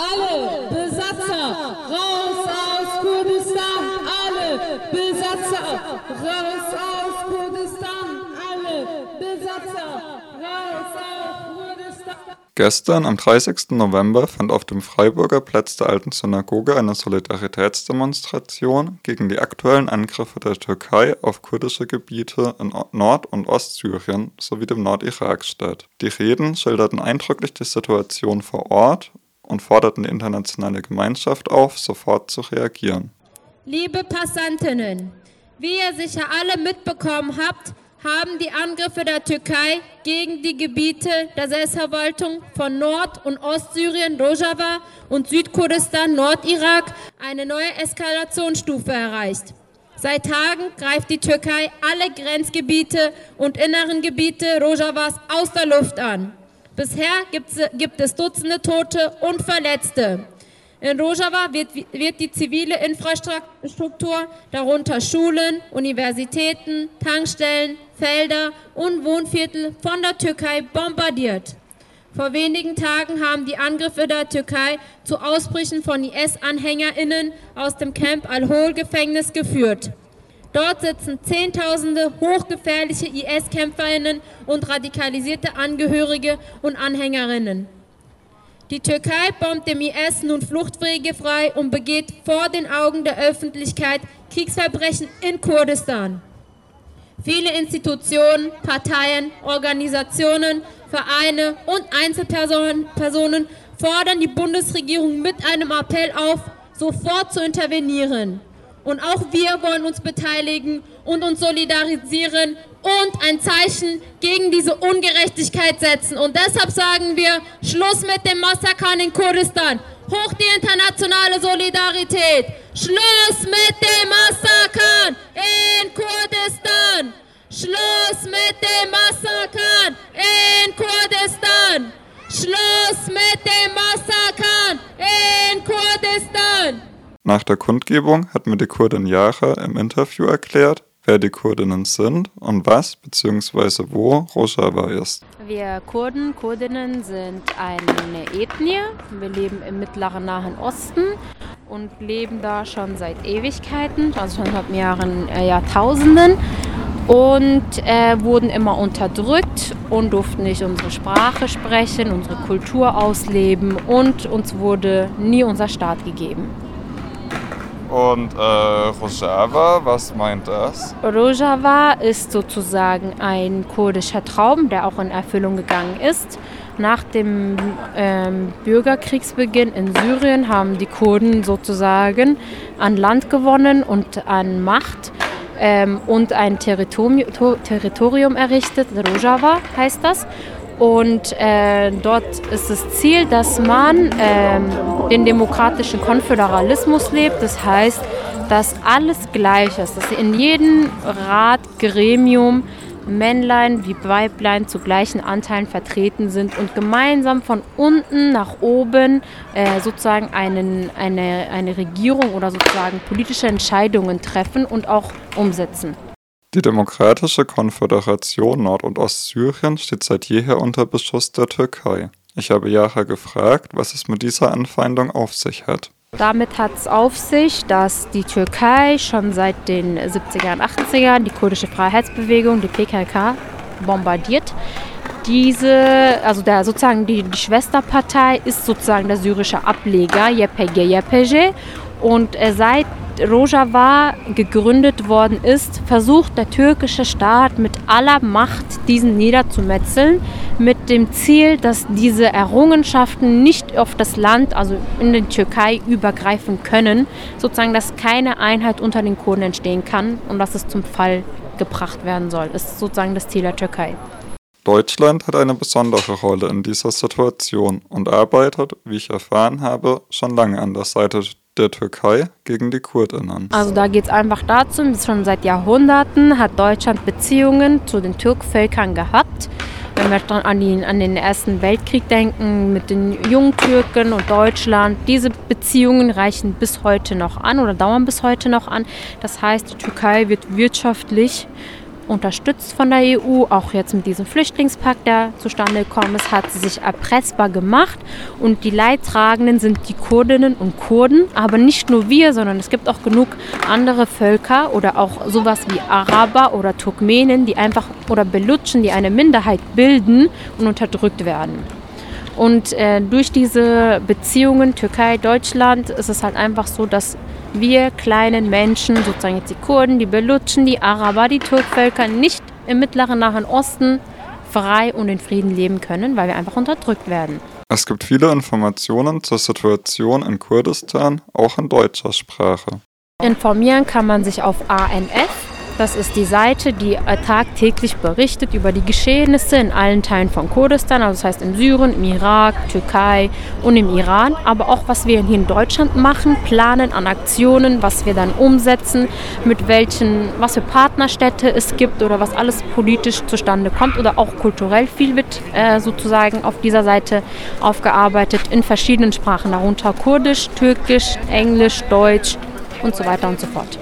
Alle Besatzer raus aus Kurdistan! Alle Besatzer raus aus Kurdistan! Alle Besatzer raus aus Kurdistan! Gestern, am 30. November, fand auf dem Freiburger Platz der Alten Synagoge eine Solidaritätsdemonstration gegen die aktuellen Angriffe der Türkei auf kurdische Gebiete in Nord- und Ostsyrien sowie dem Nordirak statt. Die Reden schilderten eindrücklich die Situation vor Ort und forderten die internationale Gemeinschaft auf, sofort zu reagieren. Liebe Passantinnen, wie ihr sicher alle mitbekommen habt, haben die Angriffe der Türkei gegen die Gebiete der Selbstverwaltung von Nord- und Ostsyrien, Rojava und Südkurdistan, Nordirak eine neue Eskalationsstufe erreicht. Seit Tagen greift die Türkei alle Grenzgebiete und inneren Gebiete Rojavas aus der Luft an. Bisher gibt es Dutzende Tote und Verletzte. In Rojava wird, wird, die zivile Infrastruktur, darunter Schulen, Universitäten, Tankstellen, Felder und Wohnviertel von der Türkei bombardiert. Vor wenigen Tagen haben die Angriffe der Türkei zu Ausbrüchen von IS-AnhängerInnen aus dem Camp Al-Hol-Gefängnis geführt. Dort sitzen Zehntausende hochgefährliche IS-KämpferInnen und radikalisierte Angehörige und Anhängerinnen. Die Türkei bombt dem IS nun Fluchtwege frei und begeht vor den Augen der Öffentlichkeit Kriegsverbrechen in Kurdistan. Viele Institutionen, Parteien, Organisationen, Vereine und Einzelpersonen fordern die Bundesregierung mit einem Appell auf, sofort zu intervenieren. Und auch wir wollen uns beteiligen und uns solidarisieren und ein Zeichen gegen diese Ungerechtigkeit setzen. Und deshalb sagen wir, Schluss mit dem Massakern in Kurdistan. Hoch die internationale Solidarität. Schluss mit dem Massakern in Kurdistan. Schluss mit dem Massakern in Kurdistan. Schluss mit dem Massakern in Kurdistan. Nach der Kundgebung hat mir die Kurdin Yara im Interview erklärt, wer die Kurdinnen sind und was bzw. wo Rojava ist. Wir Kurden, Kurdinnen sind eine Ethnie. Wir leben im mittleren Nahen Osten und leben da schon seit Ewigkeiten, also schon seit mehreren äh, Jahrtausenden und äh, wurden immer unterdrückt und durften nicht unsere Sprache sprechen, unsere Kultur ausleben und uns wurde nie unser Staat gegeben. Und äh, Rojava, was meint das? Rojava ist sozusagen ein kurdischer Traum, der auch in Erfüllung gegangen ist. Nach dem ähm, Bürgerkriegsbeginn in Syrien haben die Kurden sozusagen an Land gewonnen und an Macht ähm, und ein Territorium, Territorium errichtet. Rojava heißt das. Und äh, dort ist das Ziel, dass man äh, den demokratischen Konföderalismus lebt. Das heißt, dass alles gleich ist, dass in jedem Rat, Gremium Männlein wie Weiblein zu gleichen Anteilen vertreten sind und gemeinsam von unten nach oben äh, sozusagen einen, eine, eine Regierung oder sozusagen politische Entscheidungen treffen und auch umsetzen. Die Demokratische Konföderation Nord- und Ostsyrien steht seit jeher unter Beschuss der Türkei. Ich habe Yara gefragt, was es mit dieser Anfeindung auf sich hat. Damit hat es auf sich, dass die Türkei schon seit den 70er und 80ern die kurdische Freiheitsbewegung, die PKK, bombardiert. Diese, also der, sozusagen die, die Schwesterpartei ist sozusagen der syrische Ableger, YPG, YPG. Und äh, seit Rojava gegründet worden ist, versucht der türkische Staat mit aller Macht diesen niederzumetzeln, mit dem Ziel, dass diese Errungenschaften nicht auf das Land, also in die Türkei, übergreifen können, sozusagen, dass keine Einheit unter den Kurden entstehen kann und dass es zum Fall gebracht werden soll. Das ist sozusagen das Ziel der Türkei. Deutschland hat eine besondere Rolle in dieser Situation und arbeitet, wie ich erfahren habe, schon lange an der Seite der Türkei gegen die Kurdinnen. Also da geht es einfach dazu, schon seit Jahrhunderten hat Deutschland Beziehungen zu den Türkvölkern gehabt. Wenn wir an den, an den Ersten Weltkrieg denken, mit den Jungtürken und Deutschland, diese Beziehungen reichen bis heute noch an oder dauern bis heute noch an. Das heißt, die Türkei wird wirtschaftlich unterstützt von der EU, auch jetzt mit diesem Flüchtlingspakt, der zustande gekommen ist, hat sie sich erpressbar gemacht. Und die Leidtragenden sind die Kurdinnen und Kurden, aber nicht nur wir, sondern es gibt auch genug andere Völker oder auch sowas wie Araber oder Turkmenen, die einfach oder Belutschen, die eine Minderheit bilden und unterdrückt werden. Und äh, durch diese Beziehungen Türkei-Deutschland ist es halt einfach so, dass wir kleinen Menschen, sozusagen jetzt die Kurden, die Belutschen, die Araber, die Turkvölker, nicht im Mittleren Nahen Osten frei und in Frieden leben können, weil wir einfach unterdrückt werden. Es gibt viele Informationen zur Situation in Kurdistan, auch in deutscher Sprache. Informieren kann man sich auf ANF, das ist die Seite, die tagtäglich berichtet über die Geschehnisse in allen Teilen von Kurdistan, also das heißt in Syrien, im Irak, Türkei und im Iran, aber auch was wir hier in Deutschland machen, planen an Aktionen, was wir dann umsetzen, mit welchen, was für Partnerstädte es gibt oder was alles politisch zustande kommt oder auch kulturell viel wird äh, sozusagen auf dieser Seite aufgearbeitet in verschiedenen Sprachen, darunter Kurdisch, Türkisch, Englisch, Deutsch und so weiter und so fort.